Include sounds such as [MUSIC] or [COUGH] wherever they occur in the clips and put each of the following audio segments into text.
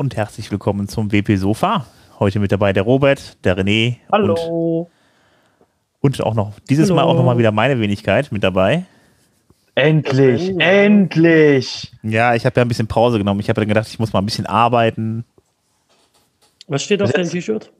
Und herzlich willkommen zum WP Sofa. Heute mit dabei der Robert, der René. Hallo. Und, und auch noch, dieses Hallo. Mal auch nochmal wieder meine Wenigkeit mit dabei. Endlich, endlich. Ja, ich habe ja ein bisschen Pause genommen. Ich habe dann gedacht, ich muss mal ein bisschen arbeiten. Was steht auf deinem? T-Shirt?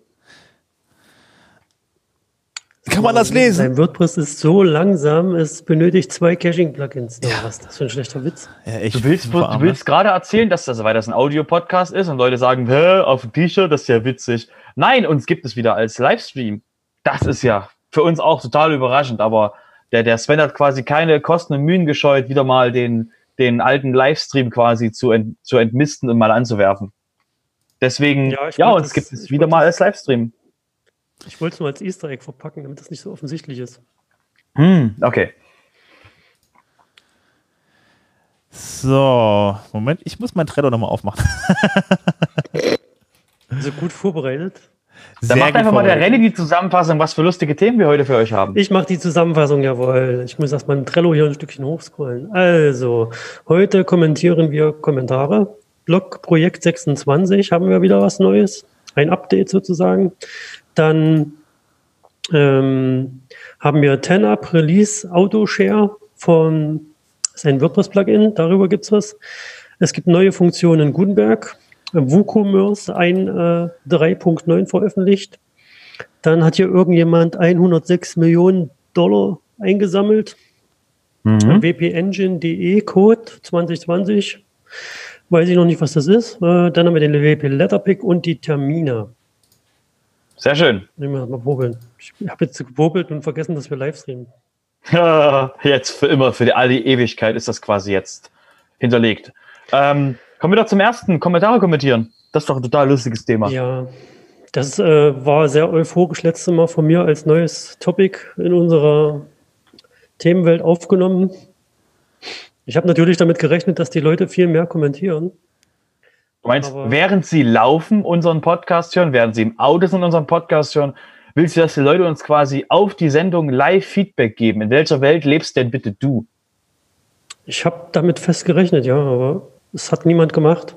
Kann man das lesen? Dein WordPress ist so langsam, es benötigt zwei Caching-Plugins. Ja. Was ist das für ein schlechter Witz? Ja, Du willst, du willst gerade erzählen, dass das, weil das ein Audio-Podcast ist und Leute sagen, Hä, auf dem T-Shirt, das ist ja witzig. Nein, uns gibt es wieder als Livestream. Das ist ja für uns auch total überraschend, aber der, der Sven hat quasi keine Kosten und Mühen gescheut, wieder mal den, den alten Livestream quasi zu, ent, zu entmisten und mal anzuwerfen. Deswegen, Ja, ja, uns es- gibt es wieder mal als Livestream. Ich wollte es nur als Easter Egg verpacken, damit das nicht so offensichtlich ist. Hm, okay. So, Moment, ich muss mein Trello nochmal aufmachen. [LAUGHS] Also gut vorbereitet. Dann macht einfach mal der. Renny die Zusammenfassung, was für lustige Themen wir heute für euch haben. Ich mache die Zusammenfassung, jawohl. Ich muss erst mal im Trello hier ein Stückchen hochscrollen. Also, heute kommentieren wir Kommentare. Blog Projekt 26 haben wir wieder was Neues. Ein Update sozusagen. Dann ähm, haben wir 10up Release Auto Share von ist ein WordPress-Plugin, darüber gibt's was. Es gibt neue Funktionen in Gutenberg. WooCommerce ein äh, 3.9 veröffentlicht. Dann hat hier irgendjemand 106 Millionen Dollar eingesammelt. Mhm. WP-Engine.de Code 2020. Weiß ich noch nicht, was das ist. Äh, dann haben wir den WP Letterpick und die Termine. Sehr schön. Nehmen wir mal wobeln. Ich habe jetzt gewobelt und vergessen, dass wir live streamen. Ja, [LAUGHS] jetzt für immer, für die, all die Ewigkeit ist das quasi jetzt hinterlegt. Ähm, kommen wir doch zum ersten. Kommentare kommentieren. Das ist doch ein total lustiges Thema. Ja, das äh, war sehr euphorisch letztes Mal von mir als neues Topic in unserer Themenwelt aufgenommen. Ich habe natürlich damit gerechnet, dass die Leute viel mehr kommentieren. Du meinst, Aber- während sie laufen, unseren Podcast hören, während sie im Auto sind, unseren Podcast hören, willst du, dass die Leute uns quasi auf die Sendung live Feedback geben? In welcher Welt lebst denn bitte du? Ich habe damit fest gerechnet, ja, aber es hat niemand gemacht.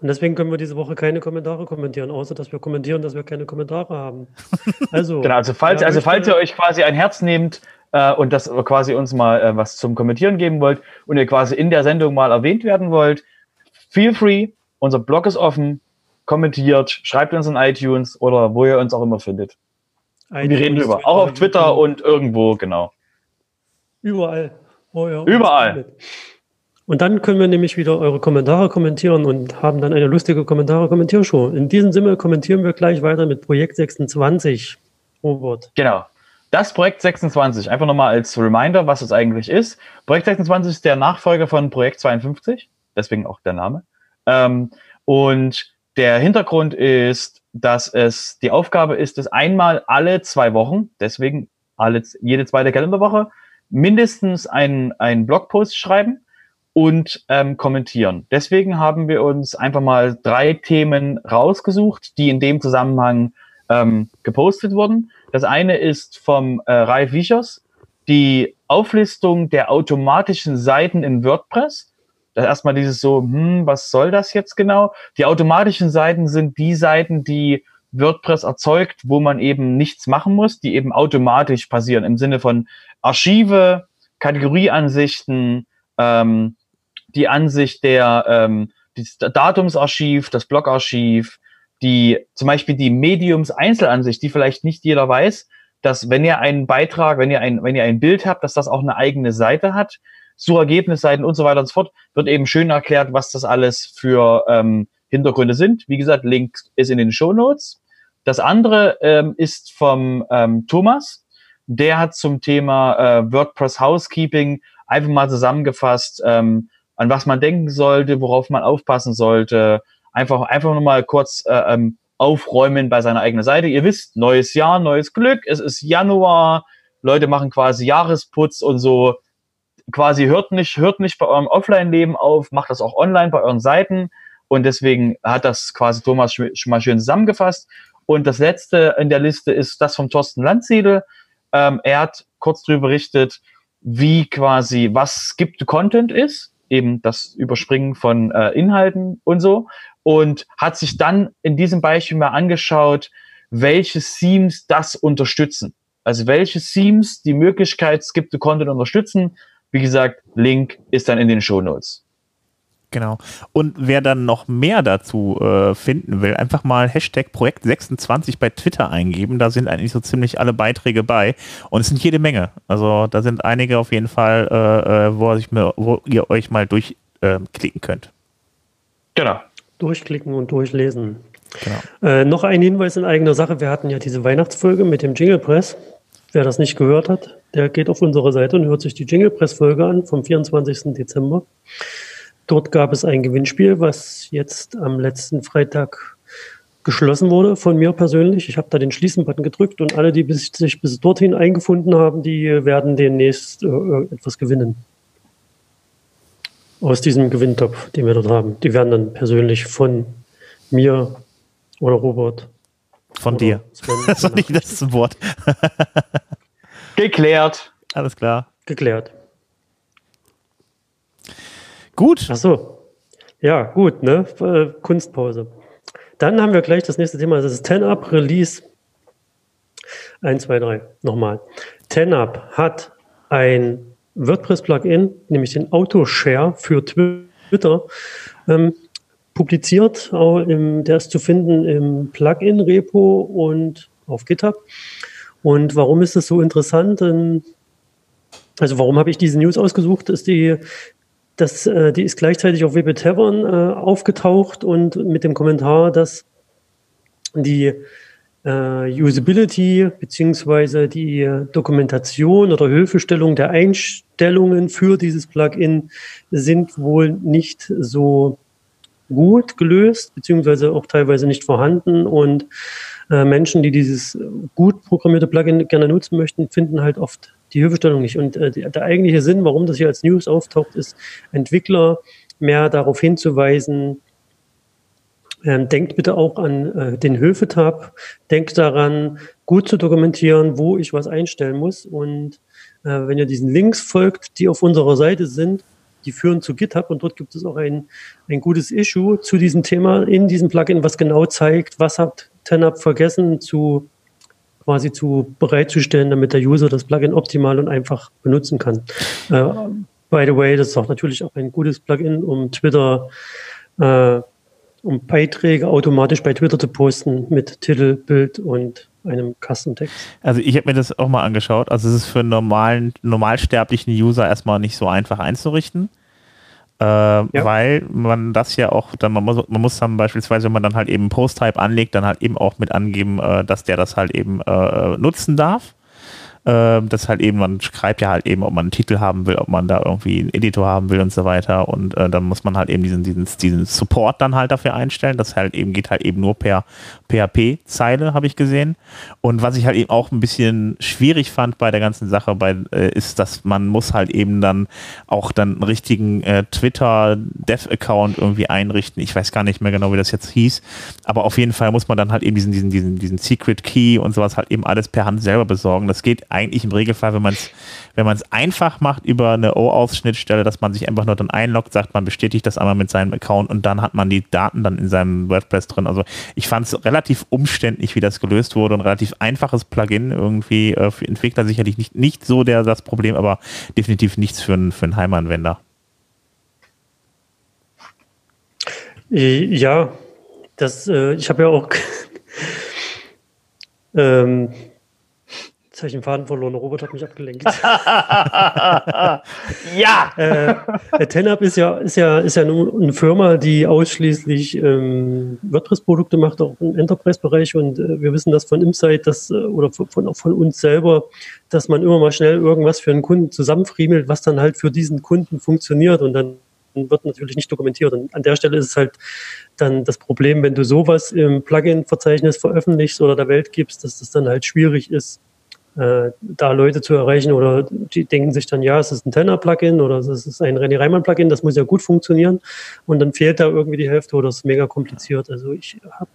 Und deswegen können wir diese Woche keine Kommentare kommentieren, außer dass wir kommentieren, dass wir keine Kommentare haben. [LAUGHS] Also, Genau, also falls, also falls ihr euch quasi ein Herz nehmt äh, und das quasi uns mal äh, was zum Kommentieren geben wollt und ihr quasi in der Sendung mal erwähnt werden wollt, feel free. Unser Blog ist offen. Kommentiert, schreibt uns in iTunes oder wo ihr uns auch immer findet. Wir reden drüber. Auch auf Twitter YouTube, und irgendwo, genau. Überall. Oh ja, Überall. Und dann können wir nämlich wieder eure Kommentare kommentieren und haben dann eine lustige Kommentare-Kommentiershow. In diesem Sinne kommentieren wir gleich weiter mit Projekt 26. Robert. Genau. Das Projekt 26, einfach nochmal als Reminder, was es eigentlich ist. Projekt 26 ist der Nachfolger von Projekt 52, deswegen auch der Name. Ähm, und der Hintergrund ist, dass es die Aufgabe ist, es einmal alle zwei Wochen, deswegen alle, jede zweite Kalenderwoche, mindestens einen Blogpost schreiben und ähm, kommentieren. Deswegen haben wir uns einfach mal drei Themen rausgesucht, die in dem Zusammenhang ähm, gepostet wurden. Das eine ist vom äh, Ralf Wichers, die Auflistung der automatischen Seiten in WordPress. Erstmal dieses so, hm, was soll das jetzt genau? Die automatischen Seiten sind die Seiten, die WordPress erzeugt, wo man eben nichts machen muss, die eben automatisch passieren im Sinne von Archive, Kategorieansichten, ähm, die Ansicht der ähm, das Datumsarchiv, das Blogarchiv, die zum Beispiel die Mediums-Einzelansicht, die vielleicht nicht jeder weiß, dass wenn ihr einen Beitrag, wenn ihr ein, wenn ihr ein Bild habt, dass das auch eine eigene Seite hat, Suchergebnisseiten und so weiter und so fort, wird eben schön erklärt, was das alles für ähm, Hintergründe sind. Wie gesagt, Link ist in den Show Notes. Das andere ähm, ist vom ähm, Thomas. Der hat zum Thema äh, WordPress Housekeeping einfach mal zusammengefasst, ähm, an was man denken sollte, worauf man aufpassen sollte. Einfach, einfach nur mal kurz äh, ähm, aufräumen bei seiner eigenen Seite. Ihr wisst, neues Jahr, neues Glück. Es ist Januar. Leute machen quasi Jahresputz und so. Quasi hört nicht, hört nicht bei eurem Offline-Leben auf, macht das auch online bei euren Seiten. Und deswegen hat das quasi Thomas schon mal schön zusammengefasst. Und das letzte in der Liste ist das vom Thorsten Landsiedel. Ähm, er hat kurz darüber berichtet, wie quasi, was skipped Content ist, eben das Überspringen von äh, Inhalten und so. und hat sich dann in diesem Beispiel mal angeschaut, welche Themes das unterstützen. Also welche Themes die Möglichkeit gibt, Content unterstützen. Wie gesagt, Link ist dann in den Show Notes. Genau. Und wer dann noch mehr dazu äh, finden will, einfach mal Hashtag Projekt 26 bei Twitter eingeben. Da sind eigentlich so ziemlich alle Beiträge bei. Und es sind jede Menge. Also da sind einige auf jeden Fall, äh, äh wo, mir, wo, ihr euch mal durchklicken äh, könnt. Genau. Durchklicken und durchlesen. Genau. Äh, noch ein Hinweis in eigener Sache. Wir hatten ja diese Weihnachtsfolge mit dem Jingle Press. Wer das nicht gehört hat, der geht auf unsere Seite und hört sich die Jingle Press Folge an vom 24. Dezember. Dort gab es ein Gewinnspiel, was jetzt am letzten Freitag geschlossen wurde von mir persönlich. Ich habe da den Schließen-Button gedrückt und alle, die bis, sich bis dorthin eingefunden haben, die werden demnächst äh, etwas gewinnen. Aus diesem Gewinntopf, den wir dort haben. Die werden dann persönlich von mir oder Robert. Von oder dir. Sven, [LAUGHS] das ist nicht das Wort. [LAUGHS] Geklärt. Alles klar. Geklärt. Gut. Ach so. Ja, gut, ne? Äh, Kunstpause. Dann haben wir gleich das nächste Thema, das ist 10up Release. 1, 2, 3. Nochmal. 10up hat ein WordPress-Plugin, nämlich den Autoshare für Twitter, ähm, publiziert. Auch im, der ist zu finden im Plugin-Repo und auf GitHub. Und warum ist das so interessant? Also warum habe ich diese News ausgesucht? Ist die das, äh, die ist gleichzeitig auf WP Tavern äh, aufgetaucht und mit dem Kommentar, dass die äh, Usability beziehungsweise die Dokumentation oder Hilfestellung der Einstellungen für dieses Plugin sind wohl nicht so gut gelöst, beziehungsweise auch teilweise nicht vorhanden. Und äh, Menschen, die dieses gut programmierte Plugin gerne nutzen möchten, finden halt oft die Hilfestellung nicht. Und äh, der eigentliche Sinn, warum das hier als News auftaucht, ist, Entwickler mehr darauf hinzuweisen, ähm, denkt bitte auch an äh, den Hilfetab, denkt daran, gut zu dokumentieren, wo ich was einstellen muss. Und äh, wenn ihr diesen Links folgt, die auf unserer Seite sind, die führen zu GitHub und dort gibt es auch ein, ein gutes Issue zu diesem Thema in diesem Plugin, was genau zeigt, was hat TenUp vergessen zu quasi zu bereitzustellen, damit der User das Plugin optimal und einfach benutzen kann. Äh, by the way, das ist auch natürlich auch ein gutes Plugin, um Twitter, äh, um Beiträge automatisch bei Twitter zu posten mit Titel, Bild und einem Custom-Text. Also ich habe mir das auch mal angeschaut. Also es ist für einen normalen, normalsterblichen User erstmal nicht so einfach einzurichten. Äh, ja. weil man das ja auch, dann man muss, man muss dann beispielsweise, wenn man dann halt eben Post-Type anlegt, dann halt eben auch mit angeben, äh, dass der das halt eben äh, nutzen darf. Äh, das halt eben, man schreibt ja halt eben, ob man einen Titel haben will, ob man da irgendwie einen Editor haben will und so weiter. Und äh, dann muss man halt eben diesen, diesen, diesen Support dann halt dafür einstellen. Das halt eben geht halt eben nur per PHP-Zeile, habe ich gesehen. Und was ich halt eben auch ein bisschen schwierig fand bei der ganzen Sache, bei, äh, ist, dass man muss halt eben dann auch dann einen richtigen äh, Twitter-Dev-Account irgendwie einrichten. Ich weiß gar nicht mehr genau, wie das jetzt hieß. Aber auf jeden Fall muss man dann halt eben diesen, diesen, diesen, diesen Secret Key und sowas halt eben alles per Hand selber besorgen. Das geht eigentlich im Regelfall, wenn man es wenn einfach macht über eine OAuth-Schnittstelle, dass man sich einfach nur dann einloggt, sagt, man bestätigt das einmal mit seinem Account und dann hat man die Daten dann in seinem WordPress drin. Also ich fand es relativ umständlich, wie das gelöst wurde und relativ einfaches Plugin irgendwie äh, für Entwickler sicherlich nicht, nicht so der, das Problem, aber definitiv nichts für, einen für einen Heimanwender. Ja, das, äh, ich habe ja auch [LAUGHS] ähm, Jetzt habe ich den Faden verloren. Robert hat mich abgelenkt. [LAUGHS] ja! Äh, TenUp ist ja, ist ja, ist ja eine Firma, die ausschließlich ähm, WordPress-Produkte macht, auch im Enterprise-Bereich. Und äh, wir wissen das von Insight dass, äh, oder von, auch von uns selber, dass man immer mal schnell irgendwas für einen Kunden zusammenfriemelt, was dann halt für diesen Kunden funktioniert. Und dann wird natürlich nicht dokumentiert. Und an der Stelle ist es halt dann das Problem, wenn du sowas im Plugin-Verzeichnis veröffentlichst oder der Welt gibst, dass das dann halt schwierig ist, äh, da Leute zu erreichen oder die denken sich dann, ja, es ist ein Tenor-Plugin oder es ist ein René Reimann-Plugin, das muss ja gut funktionieren und dann fehlt da irgendwie die Hälfte oder es ist mega kompliziert. Also ich habe,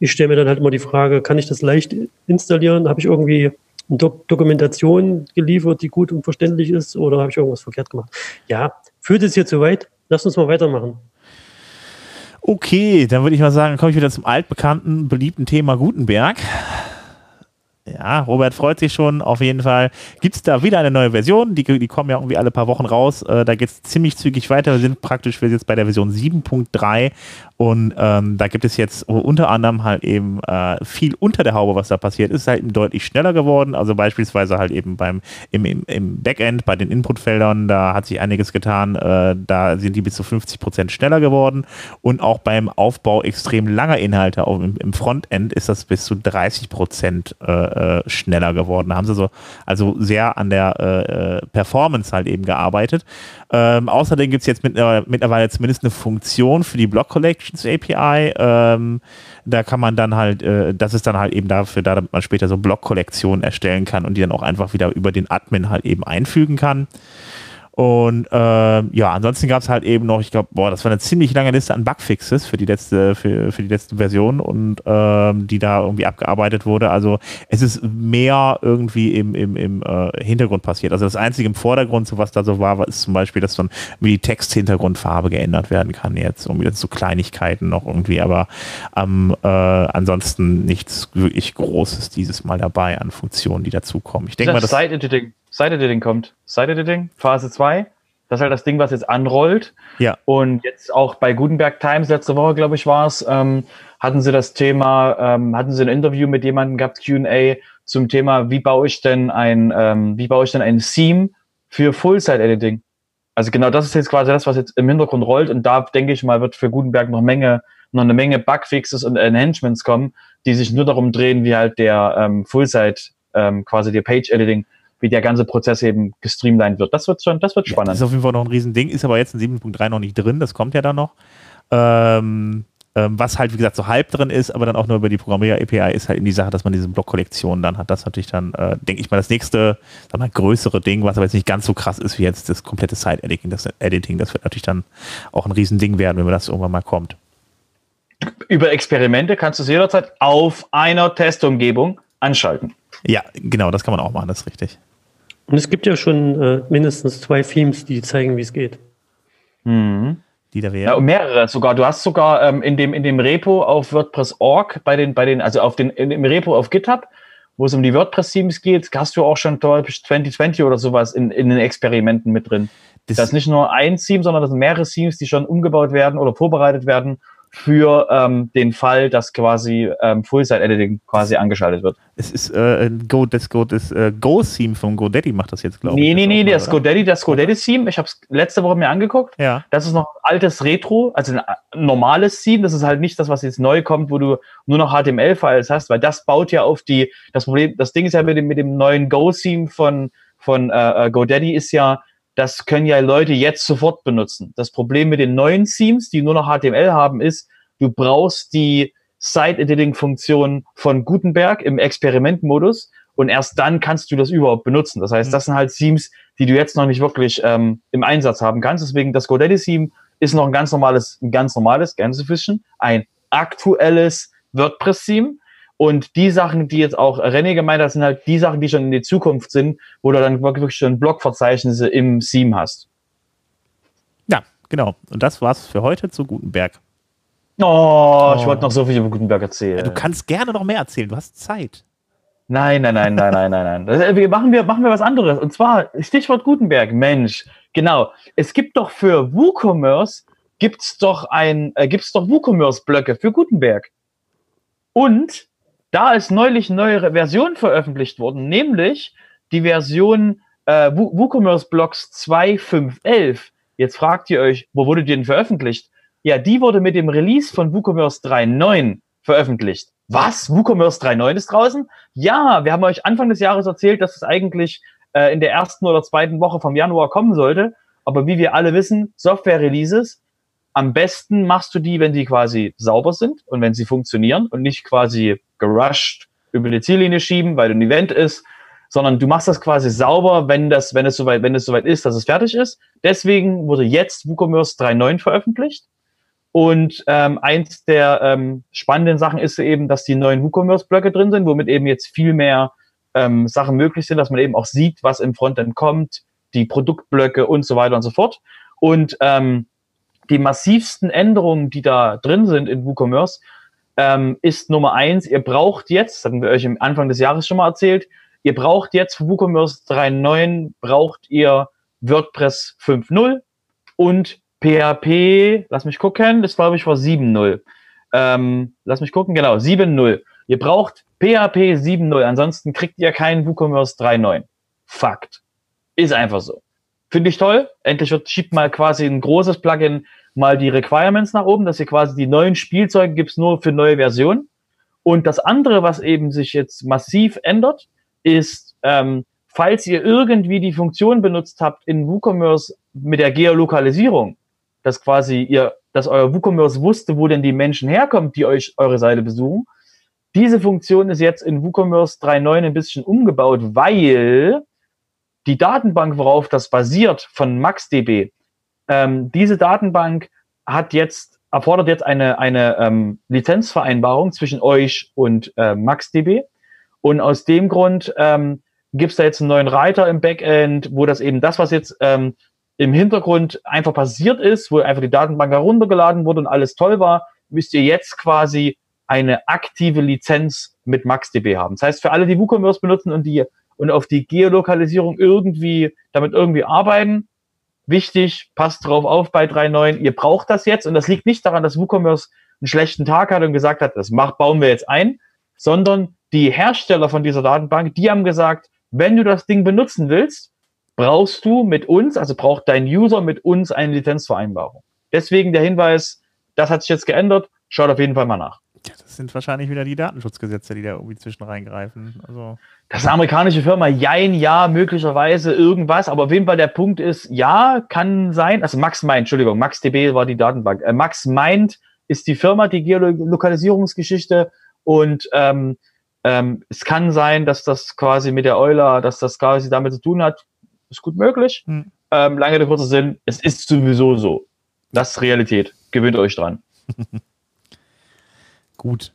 ich stelle mir dann halt immer die Frage, kann ich das leicht installieren? Habe ich irgendwie eine Dok Dokumentation geliefert, die gut und verständlich ist oder habe ich irgendwas verkehrt gemacht? Ja, führt es hier zu weit? Lass uns mal weitermachen. Okay, dann würde ich mal sagen, komme ich wieder zum altbekannten, beliebten Thema Gutenberg. Ja, Robert freut sich schon. Auf jeden Fall gibt es da wieder eine neue Version. Die, die kommen ja irgendwie alle paar Wochen raus. Äh, da geht es ziemlich zügig weiter. Wir sind praktisch wir sind jetzt bei der Version 7.3 und ähm, da gibt es jetzt unter anderem halt eben äh, viel unter der Haube, was da passiert ist, halt eben deutlich schneller geworden. Also beispielsweise halt eben beim im, im, Backend, bei den Inputfeldern, da hat sich einiges getan. Äh, da sind die bis zu 50 Prozent schneller geworden. Und auch beim Aufbau extrem langer Inhalte auch im, im Frontend ist das bis zu 30 Prozent äh, äh, schneller geworden. Da haben sie so also sehr an der äh, äh, Performance halt eben gearbeitet. Ähm, außerdem gibt es jetzt mit, mittlerweile zumindest eine Funktion für die Block Collections API. Ähm, da kann man dann halt, äh, das ist dann halt eben dafür da, damit man später so Block-Kollektionen erstellen kann und die dann auch einfach wieder über den Admin halt eben einfügen kann. Und äh, ja, ansonsten gab es halt eben noch, ich glaube, boah, das war eine ziemlich lange Liste an Bugfixes für die letzte, für, für die letzte Version und ähm, die da irgendwie abgearbeitet wurde. Also es ist mehr irgendwie im, im, im äh, Hintergrund passiert. Also das Einzige im Vordergrund, so was da so war, ist zum Beispiel, dass dann wie die Texthintergrundfarbe geändert werden kann jetzt. Irgendwie das so Kleinigkeiten noch irgendwie, aber ähm, äh, ansonsten nichts wirklich Großes dieses Mal dabei an Funktionen, die dazukommen. Ich denke mal, das Side-Editing Side-Editing kommt. Side-Editing, Phase 2. Das ist halt das Ding, was jetzt anrollt. Ja. Und jetzt auch bei Gutenberg Times, letzte Woche, glaube ich, war es, ähm, hatten sie das Thema, ähm, hatten sie ein Interview mit jemandem gehabt, QA, zum Thema, wie baue ich denn ein, ähm, wie baue ich denn ein Theme für Full-Side-Editing? Also genau das ist jetzt quasi das, was jetzt im Hintergrund rollt. Und da denke ich mal, wird für Gutenberg noch Menge, noch eine Menge Bugfixes und Enhancements kommen, die sich nur darum drehen, wie halt der ähm, Full-Side, ähm, quasi der Page-Editing wie der ganze Prozess eben gestreamlined wird. Das wird schon, das wird spannend. Ja, das ist auf jeden Fall noch ein Riesending, ist aber jetzt in 7.3 noch nicht drin, das kommt ja dann noch. Ähm, ähm, was halt, wie gesagt, so halb drin ist, aber dann auch nur über die Programmier-API ist halt in die Sache, dass man diese Blockkollektion dann hat. Das ist natürlich dann, äh, denke ich mal, das nächste, sag mal, größere Ding, was aber jetzt nicht ganz so krass ist wie jetzt das komplette Side-Editing. Das Editing, das wird natürlich dann auch ein Riesending werden, wenn das irgendwann mal kommt. Über Experimente kannst du es jederzeit auf einer Testumgebung anschalten. Ja, genau, das kann man auch machen, das ist richtig. Und es gibt ja schon äh, mindestens zwei Themes, die zeigen, wie es geht. Mhm. Die da wären. Ja, mehrere sogar. Du hast sogar ähm, in, dem, in dem Repo auf WordPress.org, bei den, bei den, also auf den, in, im Repo auf GitHub, wo es um die WordPress-Themes geht, hast du auch schon 2020 oder sowas in, in den Experimenten mit drin. Das, das ist nicht nur ein Theme, sondern das sind mehrere Themes, die schon umgebaut werden oder vorbereitet werden für ähm, den Fall, dass quasi ähm, Full-Side-Editing quasi angeschaltet wird. Es ist äh, Go, das Go, das äh, Go-Theme von GoDaddy macht das jetzt, glaube nee, ich. Nee, nee, nee, das GoDaddy, das GoDaddy-Theme, ich habe es letzte Woche mir angeguckt. Ja. Das ist noch altes Retro, also ein normales Theme. Das ist halt nicht das, was jetzt neu kommt, wo du nur noch HTML-Files hast, weil das baut ja auf die, das Problem, das Ding ist ja mit dem, mit dem neuen Go-Theme von, von äh, äh GoDaddy ist ja, das können ja Leute jetzt sofort benutzen. Das Problem mit den neuen Themes, die nur noch HTML haben, ist, du brauchst die Site-Editing-Funktion von Gutenberg im Experimentmodus und erst dann kannst du das überhaupt benutzen. Das heißt, mhm. das sind halt Themes, die du jetzt noch nicht wirklich ähm, im Einsatz haben kannst. Deswegen das GoDaddy-Theme ist noch ein ganz normales, ein ganz normales Gänsefüßchen, ein aktuelles WordPress-Theme. Und die Sachen, die jetzt auch René gemeint hat, sind halt die Sachen, die schon in die Zukunft sind, wo du dann wirklich schon Blogverzeichnisse im Theme hast. Ja, genau. Und das war's für heute zu Gutenberg. Oh, oh. ich wollte noch so viel über Gutenberg erzählen. Ja, du kannst gerne noch mehr erzählen, du hast Zeit. Nein, nein, nein, nein, nein, nein, nein. Wir machen, wir machen wir was anderes. Und zwar Stichwort Gutenberg. Mensch, genau. Es gibt doch für WooCommerce gibt's doch ein, äh, gibt's doch WooCommerce-Blöcke für Gutenberg. Und da ist neulich eine neue Version veröffentlicht worden, nämlich die Version äh, WooCommerce Blocks 2.5.11. Jetzt fragt ihr euch, wo wurde die denn veröffentlicht? Ja, die wurde mit dem Release von WooCommerce 3.9 veröffentlicht. Was? WooCommerce 3.9 ist draußen? Ja, wir haben euch Anfang des Jahres erzählt, dass es eigentlich äh, in der ersten oder zweiten Woche vom Januar kommen sollte. Aber wie wir alle wissen, Software-Releases, am besten machst du die, wenn die quasi sauber sind und wenn sie funktionieren und nicht quasi gerusht über die Ziellinie schieben, weil ein Event ist, sondern du machst das quasi sauber, wenn das, wenn es soweit, wenn es soweit ist, dass es fertig ist. Deswegen wurde jetzt WooCommerce 3.9 veröffentlicht. Und ähm, eins der ähm, spannenden Sachen ist eben, dass die neuen WooCommerce-Blöcke drin sind, womit eben jetzt viel mehr ähm, Sachen möglich sind, dass man eben auch sieht, was im Frontend kommt, die Produktblöcke und so weiter und so fort. Und ähm, die massivsten Änderungen, die da drin sind in WooCommerce, ähm, ist Nummer eins, ihr braucht jetzt, hatten wir euch am Anfang des Jahres schon mal erzählt, ihr braucht jetzt für WooCommerce 3.9 braucht ihr WordPress 5.0 und PHP, lass mich gucken, das glaube ich war 7.0. Ähm, lass mich gucken, genau, 7.0. Ihr braucht PHP 7.0, ansonsten kriegt ihr keinen WooCommerce 3.9. Fakt. Ist einfach so. Finde ich toll. Endlich wird, schiebt mal quasi ein großes Plugin mal die Requirements nach oben, dass ihr quasi die neuen Spielzeuge gibt's nur für neue Versionen. Und das andere, was eben sich jetzt massiv ändert, ist, ähm, falls ihr irgendwie die Funktion benutzt habt in WooCommerce mit der Geolokalisierung, dass quasi ihr, dass euer WooCommerce wusste, wo denn die Menschen herkommen, die euch eure Seite besuchen. Diese Funktion ist jetzt in WooCommerce 3.9 ein bisschen umgebaut, weil die Datenbank, worauf das basiert von MaxDB, ähm, diese Datenbank hat jetzt, erfordert jetzt eine, eine ähm, Lizenzvereinbarung zwischen euch und äh, MaxDB. Und aus dem Grund ähm, gibt es da jetzt einen neuen Reiter im Backend, wo das eben das, was jetzt ähm, im Hintergrund einfach passiert ist, wo einfach die Datenbank heruntergeladen wurde und alles toll war, müsst ihr jetzt quasi eine aktive Lizenz mit MaxDB haben. Das heißt, für alle, die WooCommerce benutzen und die und auf die Geolokalisierung irgendwie damit irgendwie arbeiten, wichtig, passt drauf auf bei 3.9, ihr braucht das jetzt und das liegt nicht daran, dass WooCommerce einen schlechten Tag hat und gesagt hat, das macht, bauen wir jetzt ein, sondern die Hersteller von dieser Datenbank, die haben gesagt, wenn du das Ding benutzen willst, brauchst du mit uns, also braucht dein User mit uns eine Lizenzvereinbarung. Deswegen der Hinweis, das hat sich jetzt geändert, schaut auf jeden Fall mal nach. Das sind wahrscheinlich wieder die Datenschutzgesetze, die da irgendwie zwischen reingreifen. Also das ist eine amerikanische Firma, jein, ja, möglicherweise irgendwas, aber auf jeden Fall der Punkt ist, ja, kann sein, also Max Mind, Entschuldigung, MaxDB war die Datenbank. Äh, Max Mind ist die Firma, die Geolokalisierungsgeschichte und ähm, ähm, es kann sein, dass das quasi mit der Euler, dass das quasi damit zu tun hat, ist gut möglich. Hm. Ähm, lange der kurze Sinn, es ist sowieso so. Das ist Realität. Gewöhnt euch dran. [LAUGHS] gut.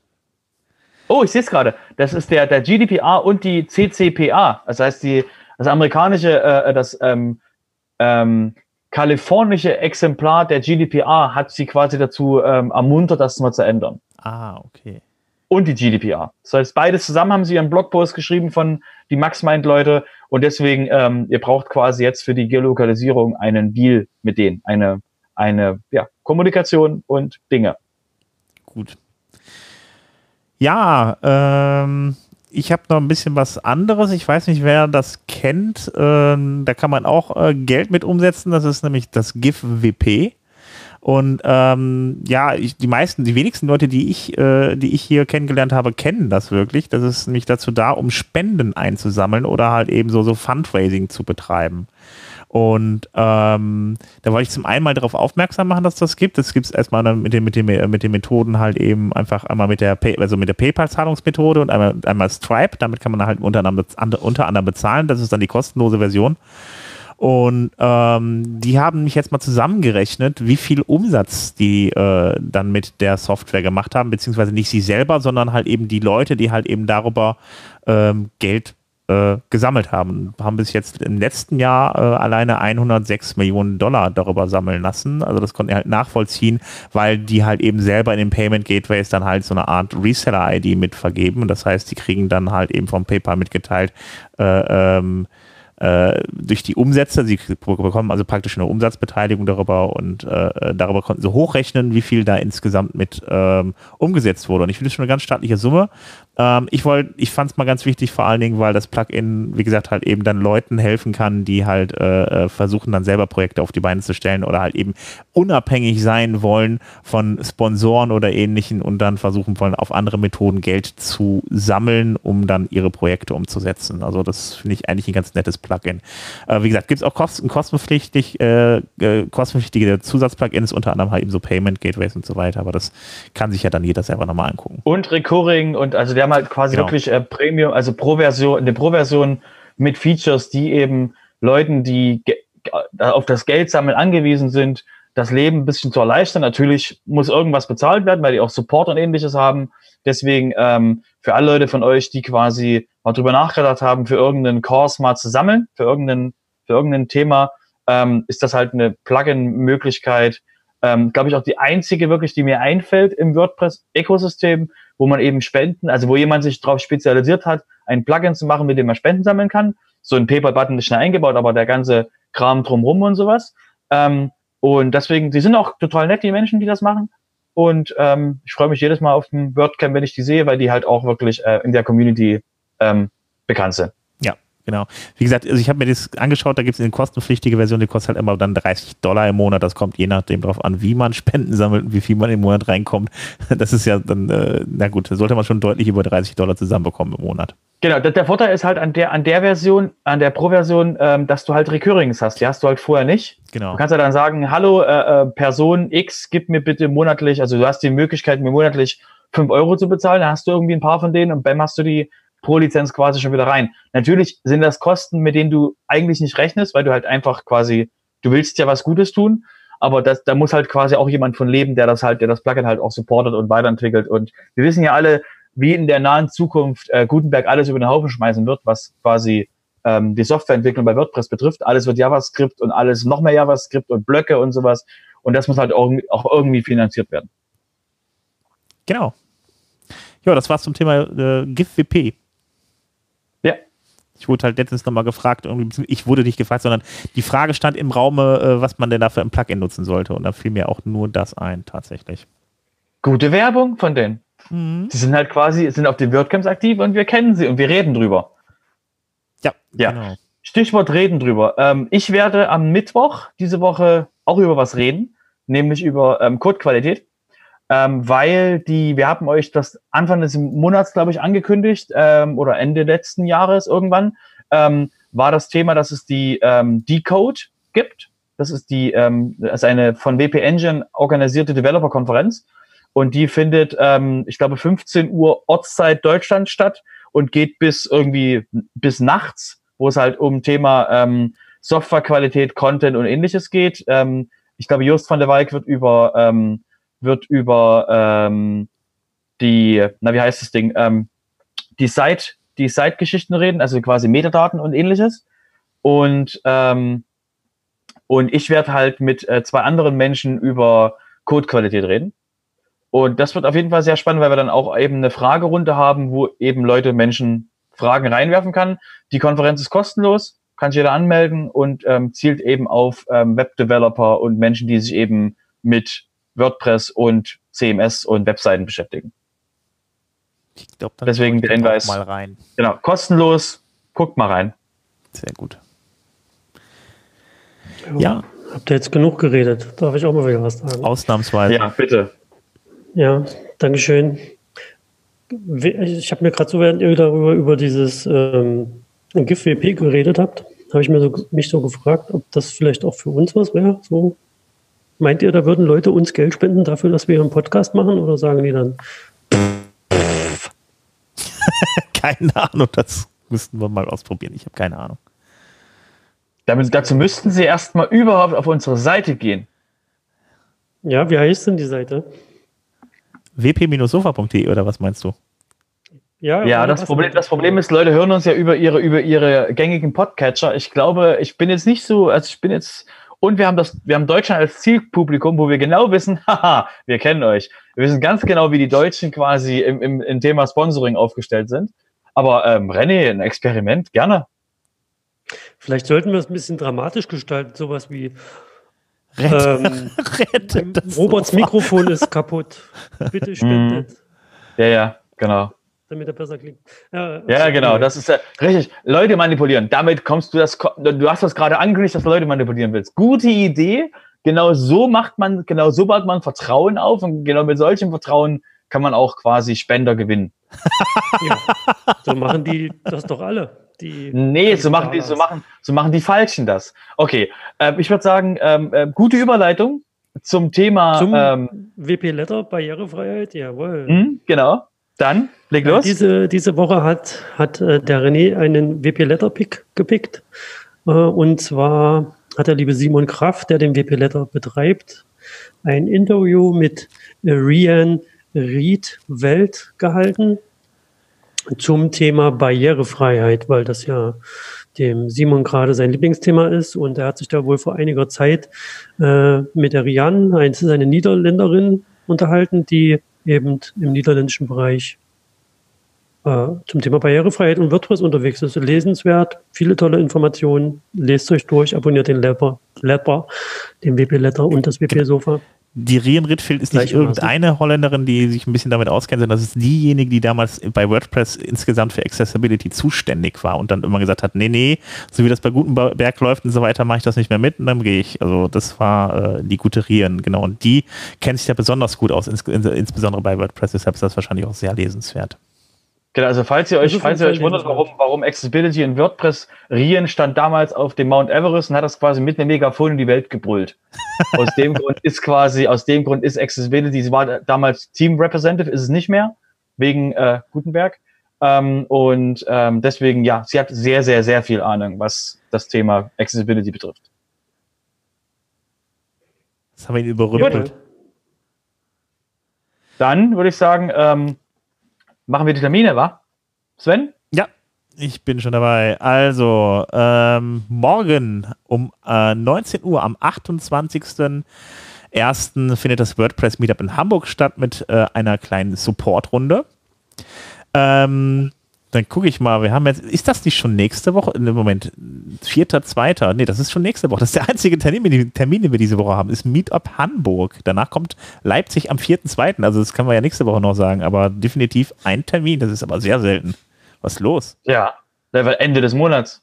Oh, ich sehe es gerade. Das ist der, der GDPR und die CCPA. Das heißt, die, das amerikanische, äh, das ähm, ähm, kalifornische Exemplar der GDPR hat sie quasi dazu ähm, ermuntert, das mal zu ändern. Ah, okay. Und die GDPR. Das heißt, beides zusammen haben sie einen Blogpost geschrieben von die MaxMind-Leute und deswegen, ähm, ihr braucht quasi jetzt für die Geolokalisierung einen Deal mit denen, eine, eine ja, Kommunikation und Dinge. Gut. Ja, ähm, ich habe noch ein bisschen was anderes. Ich weiß nicht, wer das kennt. Ähm, da kann man auch äh, Geld mit umsetzen. Das ist nämlich das GIF-WP. Und ähm, ja, ich, die meisten, die wenigsten Leute, die ich, äh, die ich hier kennengelernt habe, kennen das wirklich. Das ist nämlich dazu da, um Spenden einzusammeln oder halt eben so, so Fundraising zu betreiben. Und ähm, da wollte ich zum einen mal darauf aufmerksam machen, dass das gibt. Das gibt es erstmal mit den, mit, den, mit den Methoden halt eben einfach einmal mit der, Pay, also mit der PayPal-Zahlungsmethode und einmal, einmal Stripe. Damit kann man halt unter anderem, unter anderem bezahlen. Das ist dann die kostenlose Version. Und ähm, die haben mich jetzt mal zusammengerechnet, wie viel Umsatz die äh, dann mit der Software gemacht haben, beziehungsweise nicht sie selber, sondern halt eben die Leute, die halt eben darüber ähm, Geld äh, gesammelt haben. Haben bis jetzt im letzten Jahr äh, alleine 106 Millionen Dollar darüber sammeln lassen. Also das konnten wir halt nachvollziehen, weil die halt eben selber in den Payment Gateways dann halt so eine Art Reseller-ID mit vergeben. Das heißt, die kriegen dann halt eben vom PayPal mitgeteilt, äh, ähm, äh, durch die Umsätze, sie bekommen also praktisch eine Umsatzbeteiligung darüber und äh, darüber konnten sie hochrechnen, wie viel da insgesamt mit ähm, umgesetzt wurde. Und ich finde es schon eine ganz staatliche Summe. Ähm, ich ich fand es mal ganz wichtig, vor allen Dingen, weil das Plugin, wie gesagt, halt eben dann Leuten helfen kann, die halt äh, äh, versuchen, dann selber Projekte auf die Beine zu stellen oder halt eben unabhängig sein wollen von Sponsoren oder ähnlichen und dann versuchen wollen, auf andere Methoden Geld zu sammeln, um dann ihre Projekte umzusetzen. Also das finde ich eigentlich ein ganz nettes Plugin. Äh, wie gesagt, gibt es auch kosten, kostenpflichtig, äh, kostenpflichtige Zusatzplugins, unter anderem halt eben so Payment Gateways und so weiter, aber das kann sich ja dann jeder selber nochmal angucken. Und Recurring und also der haben halt quasi genau. wirklich äh, Premium, also Pro-Version, eine Pro-Version mit Features, die eben Leuten, die auf das Geldsammeln angewiesen sind, das Leben ein bisschen zu erleichtern. Natürlich muss irgendwas bezahlt werden, weil die auch Support und ähnliches haben. Deswegen ähm, für alle Leute von euch, die quasi mal drüber nachgedacht haben, für irgendeinen Kurs mal zu sammeln, für irgendein, für irgendein Thema, ähm, ist das halt eine Plugin-Möglichkeit, ähm, glaube ich, auch die einzige wirklich, die mir einfällt im WordPress-Ökosystem, wo man eben Spenden, also wo jemand sich darauf spezialisiert hat, ein Plugin zu machen, mit dem man Spenden sammeln kann. So ein Paper-Button ist schnell eingebaut, aber der ganze Kram drumrum und sowas. Ähm, und deswegen, die sind auch total nett, die Menschen, die das machen. Und ähm, ich freue mich jedes Mal auf den WordCamp, wenn ich die sehe, weil die halt auch wirklich äh, in der Community ähm, bekannt sind. Genau. Wie gesagt, also ich habe mir das angeschaut, da gibt es eine kostenpflichtige Version, die kostet halt immer dann 30 Dollar im Monat. Das kommt je nachdem darauf an, wie man [LAUGHS] Spenden sammelt und wie viel man im Monat reinkommt. Das ist ja dann, äh, na gut, da sollte man schon deutlich über 30 Dollar zusammenbekommen im Monat. Genau, der, der Vorteil ist halt an der, an der Version, an der Pro-Version, ähm, dass du halt Recurrings hast. Die hast du halt vorher nicht. Genau. Du kannst ja dann sagen, hallo, äh, äh, Person X, gib mir bitte monatlich, also du hast die Möglichkeit, mir monatlich 5 Euro zu bezahlen, dann hast du irgendwie ein paar von denen und bam, hast du die pro Lizenz quasi schon wieder rein. Natürlich sind das Kosten, mit denen du eigentlich nicht rechnest, weil du halt einfach quasi, du willst ja was Gutes tun, aber das, da muss halt quasi auch jemand von leben, der das halt, der das Plugin halt auch supportet und weiterentwickelt. Und wir wissen ja alle, wie in der nahen Zukunft äh, Gutenberg alles über den Haufen schmeißen wird, was quasi ähm, die Softwareentwicklung bei WordPress betrifft. Alles wird JavaScript und alles noch mehr JavaScript und Blöcke und sowas. Und das muss halt auch, auch irgendwie finanziert werden. Genau. Ja, das war's zum Thema äh, GIF-WP. Ich wurde halt letztens nochmal gefragt, ich wurde nicht gefragt, sondern die Frage stand im Raume, äh, was man denn dafür im Plugin nutzen sollte. Und da fiel mir auch nur das ein, tatsächlich. Gute Werbung von denen. Mhm. Die sind halt quasi, sind auf den WordCamps aktiv und wir kennen sie und wir reden drüber. Ja, ja. Genau. Stichwort reden drüber. Ähm, ich werde am Mittwoch diese Woche auch über was reden, nämlich über ähm, Codequalität ähm, weil die, wir haben euch das Anfang des Monats, glaube ich, angekündigt ähm, oder Ende letzten Jahres irgendwann, ähm, war das Thema, dass es die ähm, Decode gibt. Das ist die, ähm, das ist eine von WP Engine organisierte Developer-Konferenz und die findet, ähm, ich glaube, 15 Uhr Ortszeit Deutschland statt und geht bis irgendwie bis nachts, wo es halt um Thema ähm, Softwarequalität, Content und ähnliches geht. Ähm, ich glaube, Just van der Weyck wird über ähm, wird über ähm, die, na wie heißt das Ding, ähm, die Site, die Site-Geschichten reden, also quasi Metadaten und ähnliches. Und ähm, und ich werde halt mit äh, zwei anderen Menschen über Codequalität reden. Und das wird auf jeden Fall sehr spannend, weil wir dann auch eben eine Fragerunde haben, wo eben Leute, Menschen Fragen reinwerfen kann. Die Konferenz ist kostenlos, kann sich jeder anmelden und ähm, zielt eben auf ähm, Webdeveloper und Menschen, die sich eben mit WordPress und CMS und Webseiten beschäftigen. Ich glaube, deswegen der Hinweis. Mal rein. Genau, kostenlos. Guckt mal rein. Sehr gut. Ja. Habt ihr jetzt genug geredet? Darf ich auch mal wieder was sagen? Ausnahmsweise. Ja, bitte. Ja, Dankeschön. Ich habe mir gerade so, während ihr darüber über dieses ähm, GIF-WP geredet habt, habe ich mir so, mich so gefragt, ob das vielleicht auch für uns was wäre, so Meint ihr, da würden Leute uns Geld spenden dafür, dass wir einen Podcast machen oder sagen die dann? [LAUGHS] keine Ahnung, das müssten wir mal ausprobieren. Ich habe keine Ahnung. Damit, dazu müssten sie erstmal überhaupt auf unsere Seite gehen. Ja, wie heißt denn die Seite? wp-sofa.de oder was meinst du? Ja, ja das, Problem, das Problem ist, Leute hören uns ja über ihre, über ihre gängigen Podcatcher. Ich glaube, ich bin jetzt nicht so, also ich bin jetzt und wir haben das, wir haben Deutschland als Zielpublikum, wo wir genau wissen, [LAUGHS] haha, wir kennen euch. Wir wissen ganz genau, wie die Deutschen quasi im, im, im Thema Sponsoring aufgestellt sind. Aber ähm, René, ein Experiment, gerne. Vielleicht sollten wir es ein bisschen dramatisch gestalten, sowas wie ähm, [LAUGHS] Roberts Mikrofon ist [LAUGHS] kaputt. Bitte spendet. Ja, ja, genau damit er besser klingt. Ja, ja genau, das ist ja richtig. Leute manipulieren. Damit kommst du das, du hast das gerade angekündigt, dass du Leute manipulieren willst. Gute Idee. Genau so macht man, genau so baut man Vertrauen auf und genau mit solchem Vertrauen kann man auch quasi Spender gewinnen. [LAUGHS] ja, so machen die das doch alle. Die nee, so machen die, so machen, so machen die Falschen das. Okay, äh, ich würde sagen, ähm, äh, gute Überleitung zum Thema zum ähm, WP Letter Barrierefreiheit, jawohl. Mh, hm, genau. Dann leg los. Diese, diese Woche hat, hat äh, der René einen WP Letter Pick gepickt. Äh, und zwar hat der liebe Simon Kraft, der den WP Letter betreibt, ein Interview mit Rian Reed Welt gehalten. zum Thema Barrierefreiheit, weil das ja dem Simon gerade sein Lieblingsthema ist und er hat sich da wohl vor einiger Zeit äh, mit der Rian, eine Niederländerin, unterhalten, die eben im niederländischen Bereich äh, zum Thema Barrierefreiheit und WordPress unterwegs ist. Lesenswert, viele tolle Informationen. Lest euch durch, abonniert den Letter, Letter den WP-Letter und das WP-Sofa die Rien Ritfield ist nicht irgendeine Holländerin, die sich ein bisschen damit auskennt, sondern das ist diejenige, die damals bei WordPress insgesamt für Accessibility zuständig war und dann immer gesagt hat, nee, nee, so wie das bei Gutenberg läuft und so weiter, mache ich das nicht mehr mit und dann gehe ich. Also das war äh, die gute Rien, genau. Und die kennt sich ja besonders gut aus, ins, insbesondere bei WordPress, deshalb ist das wahrscheinlich auch sehr lesenswert. Genau, also falls ihr euch, falls ihr euch wundert, warum, warum Accessibility in WordPress, Rien stand damals auf dem Mount Everest und hat das quasi mit einem Megafon in die Welt gebrüllt. aus dem [LAUGHS] Grund ist quasi, aus dem Grund ist Accessibility, sie war damals Team Representative, ist es nicht mehr, wegen äh, Gutenberg. Ähm, und ähm, deswegen, ja, sie hat sehr, sehr, sehr viel Ahnung, was das Thema Accessibility betrifft. Das haben wir ihn überrümpelt. Dann würde ich sagen, ähm, Machen wir die Termine, wa? Sven? Ja, ich bin schon dabei. Also, ähm, morgen um äh, 19 Uhr am 28.01. findet das WordPress Meetup in Hamburg statt mit äh, einer kleinen Support-Runde. Ähm, dann gucke ich mal, wir haben jetzt, ist das nicht schon nächste Woche? Im Moment, vierter, zweiter, nee, das ist schon nächste Woche. Das ist der einzige Termin, Termin, den wir diese Woche haben, ist Meetup Hamburg. Danach kommt Leipzig am vierten, zweiten, also das können wir ja nächste Woche noch sagen, aber definitiv ein Termin, das ist aber sehr selten. Was ist los? Ja, Ende des Monats.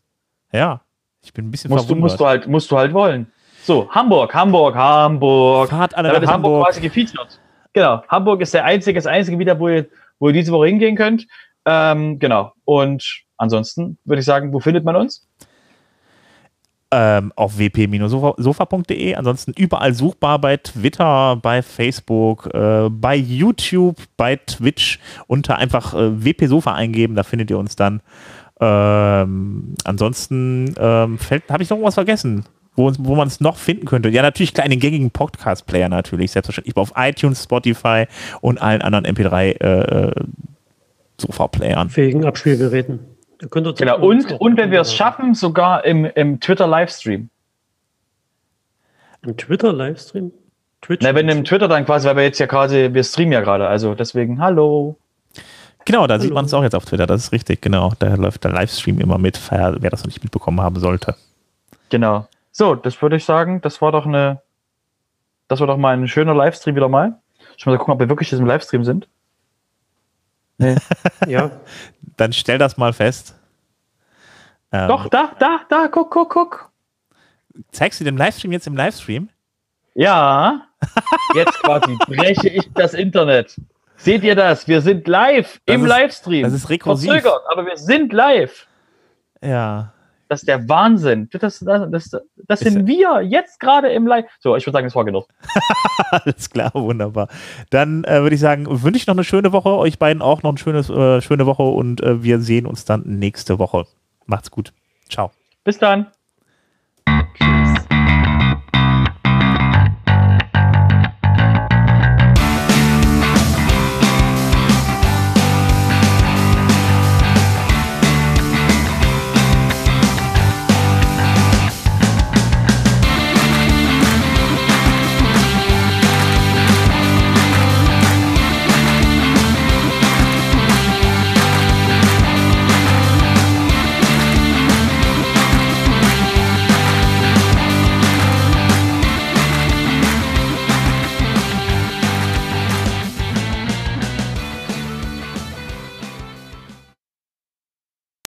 Ja, ich bin ein bisschen musst verwundert. Du, musst, du halt, musst du halt wollen. So, Hamburg, Hamburg, Hamburg. Fahrt alle nach Hamburg. Hamburg quasi gefeatured. Genau, Hamburg ist der einzige, das einzige Meetup, wo ihr, wo ihr diese Woche hingehen könnt. Ähm, genau. Und ansonsten würde ich sagen, wo findet man uns? Ähm, auf wp-sofa.de. Ansonsten überall suchbar bei Twitter, bei Facebook, äh, bei YouTube, bei Twitch. Unter einfach äh, wp-sofa eingeben, da findet ihr uns dann. Ähm, ansonsten ähm, habe ich noch was vergessen wo, wo man es noch finden könnte. Ja, natürlich klar in den gängigen Podcast-Player natürlich, selbstverständlich auf iTunes, Spotify und allen anderen MP3 äh, Sofa-Playern. Fähigen Abspielgeräten. Genau, und, und wenn wir es schaffen, sogar im, im Twitter-Livestream. Im Twitter-Livestream? Twitch? Na, wenn im Twitter dann quasi, weil wir jetzt ja gerade, wir streamen ja gerade, also deswegen, hallo. Genau, da hallo. sieht man es auch jetzt auf Twitter, das ist richtig, genau. Da läuft der Livestream immer mit, wer das noch nicht mitbekommen haben sollte. Genau. So, das würde ich sagen, das war doch eine, das war doch mal ein schöner Livestream wieder mal. Ich muss mal gucken, ob wir wirklich jetzt im Livestream sind. [LAUGHS] ja. Dann stell das mal fest. Ähm, Doch, da, da, da, guck, guck, guck. Zeigst du den Livestream jetzt im Livestream? Ja. Jetzt quasi breche ich das Internet. Seht ihr das? Wir sind live das im ist, Livestream. Das ist rekursiv. Verzögert, aber wir sind live. Ja. Das ist der Wahnsinn. Das, das, das, das sind wir jetzt gerade im Live. So, ich würde sagen, das war genug. [LAUGHS] Alles klar, wunderbar. Dann äh, würde ich sagen, wünsche ich noch eine schöne Woche, euch beiden auch noch eine schöne, äh, schöne Woche und äh, wir sehen uns dann nächste Woche. Macht's gut. Ciao. Bis dann.